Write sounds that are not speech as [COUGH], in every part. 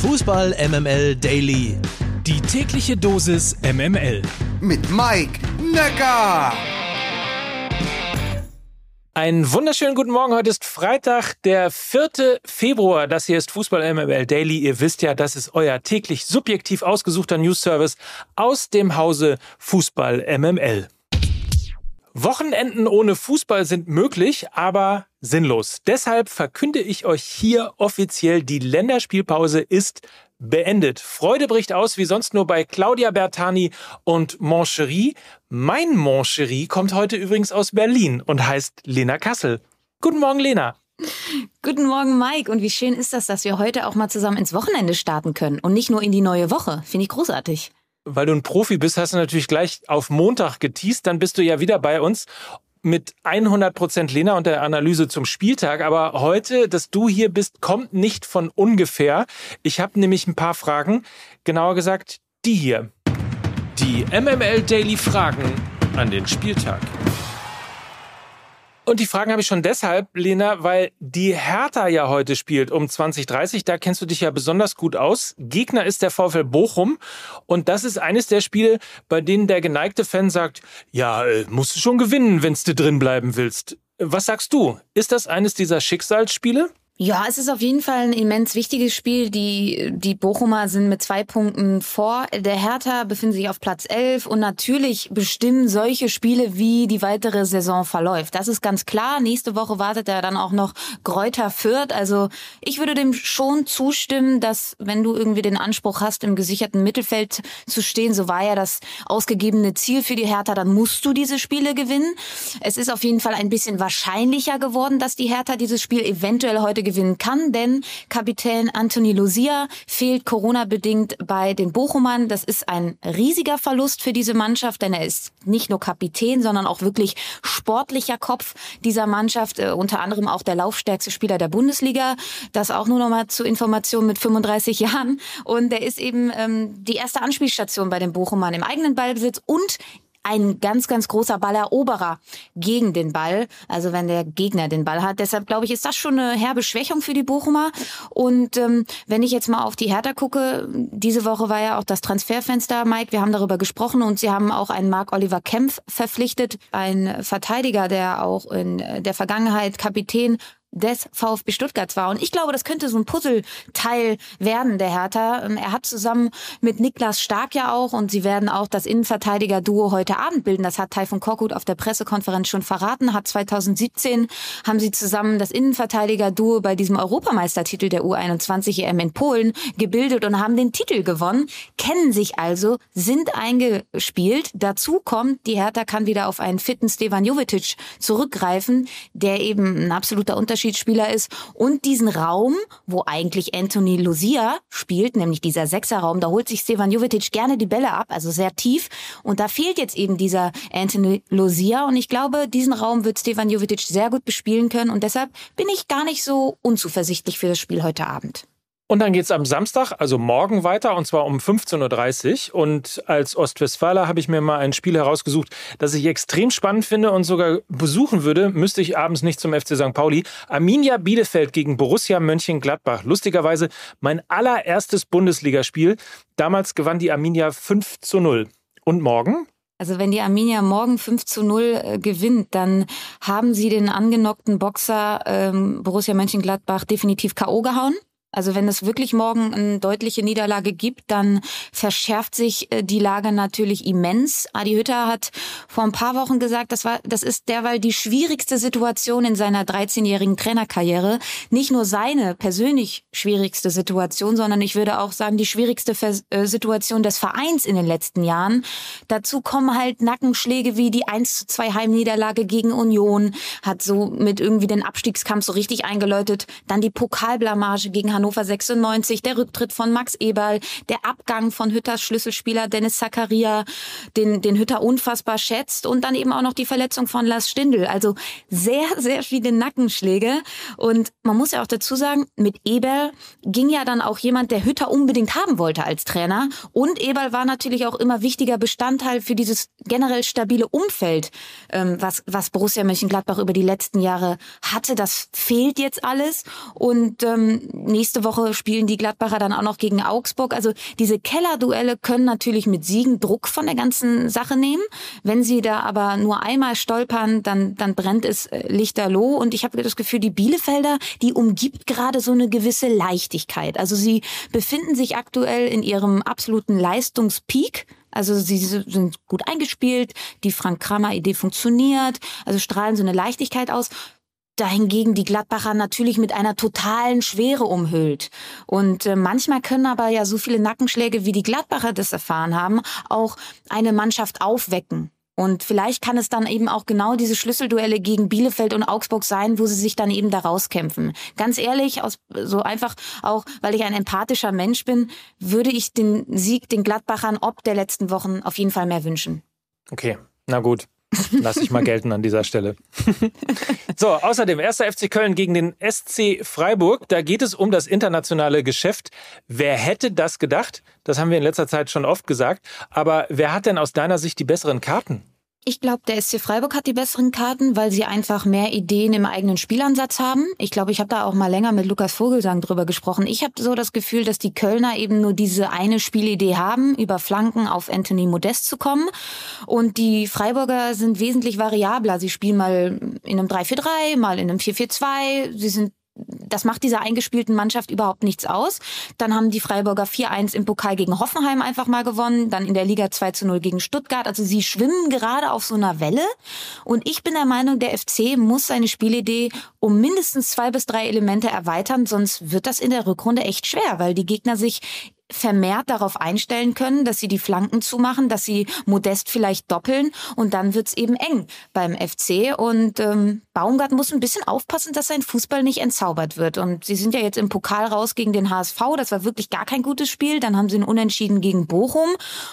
Fußball MML Daily. Die tägliche Dosis MML. Mit Mike Necker. Einen wunderschönen guten Morgen. Heute ist Freitag, der 4. Februar. Das hier ist Fußball MML Daily. Ihr wisst ja, das ist euer täglich subjektiv ausgesuchter News-Service aus dem Hause Fußball MML. Wochenenden ohne Fußball sind möglich, aber sinnlos. Deshalb verkünde ich euch hier offiziell, die Länderspielpause ist beendet. Freude bricht aus wie sonst nur bei Claudia Bertani und Moncherie. Mein Moncherie kommt heute übrigens aus Berlin und heißt Lena Kassel. Guten Morgen, Lena. Guten Morgen, Mike. Und wie schön ist das, dass wir heute auch mal zusammen ins Wochenende starten können und nicht nur in die neue Woche. Finde ich großartig. Weil du ein Profi bist, hast du natürlich gleich auf Montag geteased. Dann bist du ja wieder bei uns mit 100 Prozent Lena und der Analyse zum Spieltag. Aber heute, dass du hier bist, kommt nicht von ungefähr. Ich habe nämlich ein paar Fragen. Genauer gesagt, die hier. Die MML Daily Fragen an den Spieltag. Und die Fragen habe ich schon deshalb, Lena, weil die Hertha ja heute spielt um 2030. Da kennst du dich ja besonders gut aus. Gegner ist der VfL Bochum. Und das ist eines der Spiele, bei denen der geneigte Fan sagt, ja, äh, musst du schon gewinnen, wenn du drin bleiben willst. Was sagst du? Ist das eines dieser Schicksalsspiele? Ja, es ist auf jeden Fall ein immens wichtiges Spiel. Die, die Bochumer sind mit zwei Punkten vor. Der Hertha befindet sich auf Platz 11 und natürlich bestimmen solche Spiele, wie die weitere Saison verläuft. Das ist ganz klar. Nächste Woche wartet ja dann auch noch Gräuter Fürth. Also ich würde dem schon zustimmen, dass wenn du irgendwie den Anspruch hast, im gesicherten Mittelfeld zu stehen, so war ja das ausgegebene Ziel für die Hertha, dann musst du diese Spiele gewinnen. Es ist auf jeden Fall ein bisschen wahrscheinlicher geworden, dass die Hertha dieses Spiel eventuell heute gewinnen kann, denn Kapitän Anthony Lucia fehlt Corona-bedingt bei den Bochumern. Das ist ein riesiger Verlust für diese Mannschaft, denn er ist nicht nur Kapitän, sondern auch wirklich sportlicher Kopf dieser Mannschaft, äh, unter anderem auch der laufstärkste Spieler der Bundesliga. Das auch nur noch mal zur Information mit 35 Jahren. Und er ist eben ähm, die erste Anspielstation bei den Bochumern im eigenen Ballbesitz und ein ganz, ganz großer Balleroberer gegen den Ball, also wenn der Gegner den Ball hat. Deshalb glaube ich, ist das schon eine herbe Schwächung für die Bochumer. Und ähm, wenn ich jetzt mal auf die Hertha gucke, diese Woche war ja auch das Transferfenster, Mike, wir haben darüber gesprochen und sie haben auch einen Marc-Oliver Kempf verpflichtet, ein Verteidiger, der auch in der Vergangenheit Kapitän des VfB Stuttgart war. Und ich glaube, das könnte so ein Puzzleteil werden, der Hertha. Ähm, er hat zusammen mit Niklas Stark ja auch und sie werden auch das Innenverteidiger-Duo heute Abend bilden. Das hat Taifun Korkut auf der Pressekonferenz schon verraten. Hat 2017 haben sie zusammen das Innenverteidiger-Duo bei diesem Europameistertitel der U21 EM in Polen gebildet und haben den Titel gewonnen. Kennen sich also, sind eingespielt. Dazu kommt, die Hertha kann wieder auf einen fitten Stevan Jovetic zurückgreifen, der eben ein absoluter Unterschied Unterschiedsspieler ist und diesen Raum, wo eigentlich Anthony Lucia spielt, nämlich dieser Sechserraum, da holt sich Stevan Jovetic gerne die Bälle ab, also sehr tief. Und da fehlt jetzt eben dieser Anthony Lucia. Und ich glaube, diesen Raum wird Stevan Jovetic sehr gut bespielen können. Und deshalb bin ich gar nicht so unzuversichtlich für das Spiel heute Abend. Und dann geht's am Samstag, also morgen weiter, und zwar um 15.30 Uhr. Und als Ostwestfaler habe ich mir mal ein Spiel herausgesucht, das ich extrem spannend finde und sogar besuchen würde, müsste ich abends nicht zum FC St. Pauli. Arminia Bielefeld gegen Borussia Mönchengladbach. Lustigerweise mein allererstes Bundesligaspiel. Damals gewann die Arminia 5 zu 0. Und morgen? Also wenn die Arminia morgen 5 zu 0 äh, gewinnt, dann haben sie den angenockten Boxer ähm, Borussia Mönchengladbach definitiv K.O. gehauen. Also wenn es wirklich morgen eine deutliche Niederlage gibt, dann verschärft sich äh, die Lage natürlich immens. Adi Hütter hat vor ein paar Wochen gesagt, das war, das ist derweil die schwierigste Situation in seiner 13-jährigen Trainerkarriere. Nicht nur seine persönlich schwierigste Situation, sondern ich würde auch sagen, die schwierigste äh, Situation des Vereins in den letzten Jahren. Dazu kommen halt Nackenschläge wie die 1 zu 2 Heimniederlage gegen Union, hat so mit irgendwie den Abstiegskampf so richtig eingeläutet. Dann die Pokalblamage gegen Hannover 96, der Rücktritt von Max Eberl, der Abgang von Hütters Schlüsselspieler Dennis Zakaria, den, den Hütter unfassbar schätzt und dann eben auch noch die Verletzung von Lars Stindl. Also sehr, sehr viele Nackenschläge. Und man muss ja auch dazu sagen, mit Eberl ging ja dann auch jemand, der Hütter unbedingt haben wollte als Trainer. Und Eberl war natürlich auch immer wichtiger Bestandteil für dieses generell stabile Umfeld, ähm, was, was Borussia Mönchengladbach über die letzten Jahre hatte. Das fehlt jetzt alles. Und ähm, nächste nächste Woche spielen die Gladbacher dann auch noch gegen Augsburg. Also diese Kellerduelle können natürlich mit Siegen Druck von der ganzen Sache nehmen. Wenn sie da aber nur einmal stolpern, dann, dann brennt es äh, lichterloh. Und ich habe das Gefühl, die Bielefelder, die umgibt gerade so eine gewisse Leichtigkeit. Also sie befinden sich aktuell in ihrem absoluten Leistungspeak. Also sie sind gut eingespielt, die Frank Kramer Idee funktioniert, also strahlen so eine Leichtigkeit aus dahingegen die Gladbacher natürlich mit einer totalen Schwere umhüllt. Und äh, manchmal können aber ja so viele Nackenschläge, wie die Gladbacher das erfahren haben, auch eine Mannschaft aufwecken. Und vielleicht kann es dann eben auch genau diese Schlüsselduelle gegen Bielefeld und Augsburg sein, wo sie sich dann eben da rauskämpfen. Ganz ehrlich, aus, so einfach auch, weil ich ein empathischer Mensch bin, würde ich den Sieg den Gladbachern ob der letzten Wochen auf jeden Fall mehr wünschen. Okay, na gut. Lass ich mal gelten an dieser Stelle. so, außerdem, erster FC Köln gegen den SC Freiburg. Da geht es um das internationale Geschäft. Wer hätte das gedacht? Das haben wir in letzter Zeit schon oft gesagt. Aber wer hat denn aus deiner Sicht die besseren Karten? Ich glaube, der SC Freiburg hat die besseren Karten, weil sie einfach mehr Ideen im eigenen Spielansatz haben. Ich glaube, ich habe da auch mal länger mit Lukas Vogelsang drüber gesprochen. Ich habe so das Gefühl, dass die Kölner eben nur diese eine Spielidee haben, über Flanken auf Anthony Modest zu kommen. Und die Freiburger sind wesentlich variabler. Sie spielen mal in einem 3-4-3, mal in einem 4-4-2. Sie sind das macht dieser eingespielten Mannschaft überhaupt nichts aus. Dann haben die Freiburger 4-1 im Pokal gegen Hoffenheim einfach mal gewonnen, dann in der Liga 2-0 gegen Stuttgart. Also sie schwimmen gerade auf so einer Welle. Und ich bin der Meinung, der FC muss seine Spielidee um mindestens zwei bis drei Elemente erweitern, sonst wird das in der Rückrunde echt schwer, weil die Gegner sich vermehrt darauf einstellen können, dass sie die Flanken zumachen, dass sie Modest vielleicht doppeln und dann wird's eben eng beim FC. Und ähm, Baumgart muss ein bisschen aufpassen, dass sein Fußball nicht entzaubert wird. Und sie sind ja jetzt im Pokal raus gegen den HSV. Das war wirklich gar kein gutes Spiel. Dann haben sie einen Unentschieden gegen Bochum.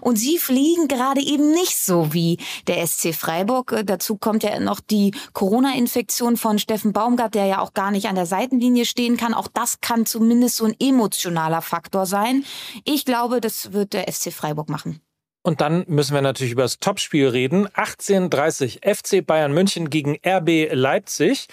Und sie fliegen gerade eben nicht so wie der SC Freiburg. Äh, dazu kommt ja noch die Corona-Infektion von Steffen Baumgart, der ja auch gar nicht an der Seitenlinie stehen kann. Auch das kann zumindest so ein emotionaler Faktor sein. Ich glaube, das wird der SC Freiburg machen. Und dann müssen wir natürlich über das Topspiel reden. 18:30 FC Bayern München gegen RB Leipzig.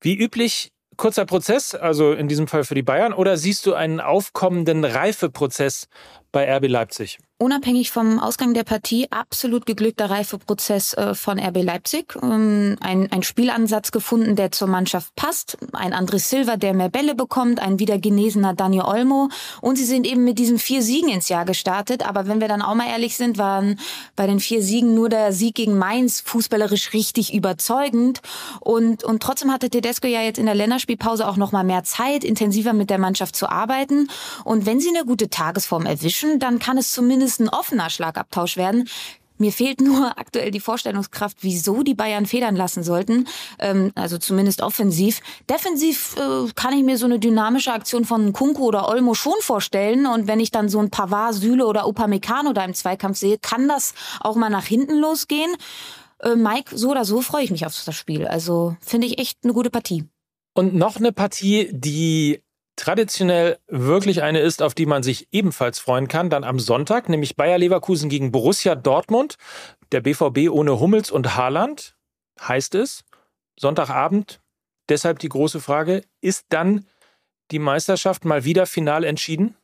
Wie üblich kurzer Prozess, also in diesem Fall für die Bayern, oder siehst du einen aufkommenden Reifeprozess bei RB Leipzig? Unabhängig vom Ausgang der Partie absolut geglückter Reifeprozess äh, von RB Leipzig. Ähm, ein, ein Spielansatz gefunden, der zur Mannschaft passt. Ein André Silva, der mehr Bälle bekommt. Ein wieder genesener Daniel Olmo. Und sie sind eben mit diesen vier Siegen ins Jahr gestartet. Aber wenn wir dann auch mal ehrlich sind, waren bei den vier Siegen nur der Sieg gegen Mainz fußballerisch richtig überzeugend. Und, und trotzdem hatte Tedesco ja jetzt in der Länderspielpause auch noch mal mehr Zeit, intensiver mit der Mannschaft zu arbeiten. Und wenn sie eine gute Tagesform erwischen, dann kann es zumindest zumindest ein offener Schlagabtausch werden. Mir fehlt nur aktuell die Vorstellungskraft, wieso die Bayern federn lassen sollten. Ähm, also zumindest offensiv. Defensiv äh, kann ich mir so eine dynamische Aktion von Kunku oder Olmo schon vorstellen. Und wenn ich dann so ein Pavard, Süle oder Upamecano da im Zweikampf sehe, kann das auch mal nach hinten losgehen. Äh, Mike, so oder so freue ich mich auf das Spiel. Also finde ich echt eine gute Partie. Und noch eine Partie, die traditionell wirklich eine ist, auf die man sich ebenfalls freuen kann, dann am Sonntag, nämlich Bayer Leverkusen gegen Borussia Dortmund. Der BVB ohne Hummels und Haaland, heißt es. Sonntagabend. Deshalb die große Frage, ist dann die Meisterschaft mal wieder final entschieden?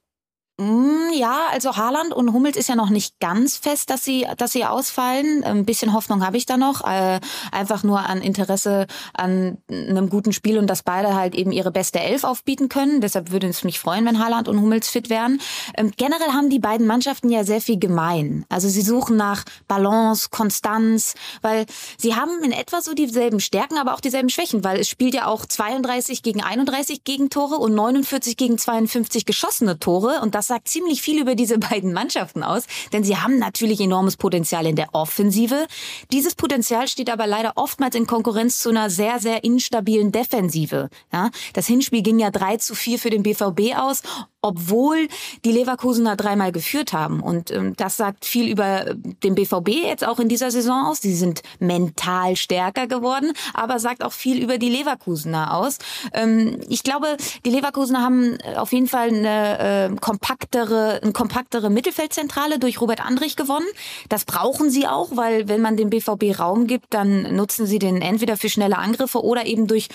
Mm, ja, also Haaland und Hummels ist ja noch nicht ganz fest, dass sie, dass sie ausfallen. Ein bisschen Hoffnung habe ich da noch. Äh, einfach nur an Interesse an einem guten Spiel und dass beide halt eben ihre beste Elf aufbieten können. Deshalb würde es mich freuen, wenn Haaland und Hummels fit wären. Ähm, generell haben die beiden Mannschaften ja sehr viel gemein. Also sie suchen nach Balance, Konstanz, weil sie haben in etwa so dieselben Stärken, aber auch dieselben Schwächen, weil es spielt ja auch 32 gegen 31 Gegentore und 49 gegen 52 geschossene Tore und das sagt ziemlich viel über diese [LAUGHS] beiden Mannschaften aus, denn sie haben natürlich enormes Potenzial in der Offensive. Dieses Potenzial steht aber leider oftmals in Konkurrenz zu einer sehr, sehr instabilen Defensive. Ja, das Hinspiel ging ja 3 zu 4 für den BVB aus obwohl die Leverkusener dreimal geführt haben. Und ähm, das sagt viel über den BVB jetzt auch in dieser Saison aus. Sie sind mental stärker geworden, aber sagt auch viel über die Leverkusener aus. Ähm, ich glaube, die Leverkusener haben auf jeden Fall eine äh, kompaktere, eine kompaktere Mittelfeldzentrale durch Robert Andrich gewonnen. Das brauchen sie auch, weil wenn man dem BVB Raum gibt, dann nutzen sie den entweder für schnelle Angriffe oder eben durch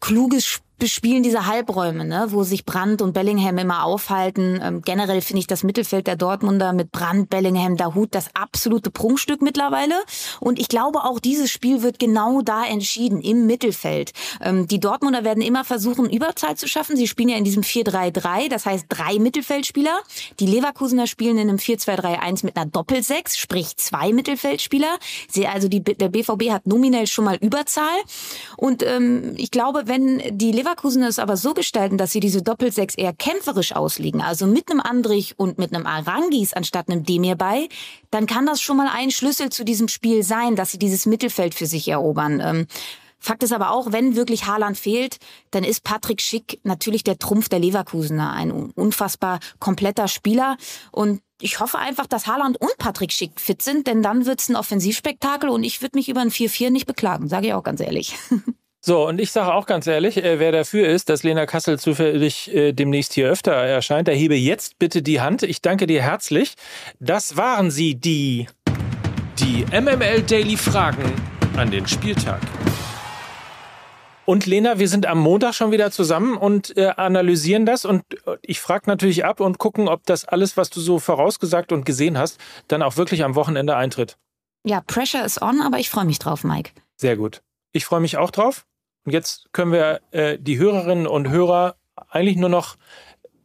kluges bespielen diese Halbräume, ne, wo sich Brandt und Bellingham immer aufhalten. Ähm, generell finde ich das Mittelfeld der Dortmunder mit Brandt, Bellingham, Dahut das absolute Prunkstück mittlerweile. Und ich glaube, auch dieses Spiel wird genau da entschieden, im Mittelfeld. Ähm, die Dortmunder werden immer versuchen, Überzahl zu schaffen. Sie spielen ja in diesem 4-3-3, das heißt drei Mittelfeldspieler. Die Leverkusener spielen in einem 4-2-3-1 mit einer Doppel-6, sprich zwei Mittelfeldspieler. Sie, also die, der BVB hat nominell schon mal Überzahl. Und ähm, ich glaube, wenn die Leverkusener es aber so gestalten, dass sie diese Doppel-6 eher kämpferisch auslegen, also mit einem Andrich und mit einem Arangis anstatt einem Demir bei, dann kann das schon mal ein Schlüssel zu diesem Spiel sein, dass sie dieses Mittelfeld für sich erobern. Ähm, Fakt ist aber auch, wenn wirklich Haaland fehlt, dann ist Patrick Schick natürlich der Trumpf der Leverkusener. Ein unfassbar kompletter Spieler. Und ich hoffe einfach, dass Haaland und Patrick Schick fit sind, denn dann wird's ein Offensivspektakel und ich würde mich über ein 4-4 nicht beklagen, sage ich auch ganz ehrlich. [LAUGHS] So, und ich sage auch ganz ehrlich, äh, wer dafür ist, dass Lena Kassel zufällig äh, demnächst hier öfter erscheint, der hebe jetzt bitte die Hand. Ich danke dir herzlich. Das waren sie, die, die MML Daily Fragen an den Spieltag. Und Lena, wir sind am Montag schon wieder zusammen und äh, analysieren das. Und äh, ich frage natürlich ab und gucken, ob das alles, was du so vorausgesagt und gesehen hast, dann auch wirklich am Wochenende eintritt. Ja, Pressure is on, aber ich freue mich drauf, Mike. Sehr gut. Ich freue mich auch drauf. Und jetzt können wir äh, die Hörerinnen und Hörer eigentlich nur noch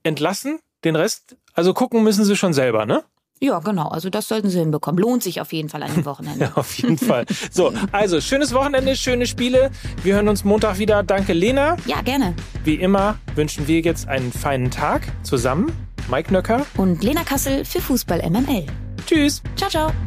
entlassen. Den Rest, also gucken müssen sie schon selber, ne? Ja, genau. Also das sollten Sie hinbekommen. Lohnt sich auf jeden Fall an dem Wochenende. [LAUGHS] ja, auf jeden Fall. So, also schönes Wochenende, schöne Spiele. Wir hören uns Montag wieder. Danke, Lena. Ja, gerne. Wie immer wünschen wir jetzt einen feinen Tag zusammen. Mike Nöcker und Lena Kassel für Fußball MML. Tschüss. Ciao, ciao.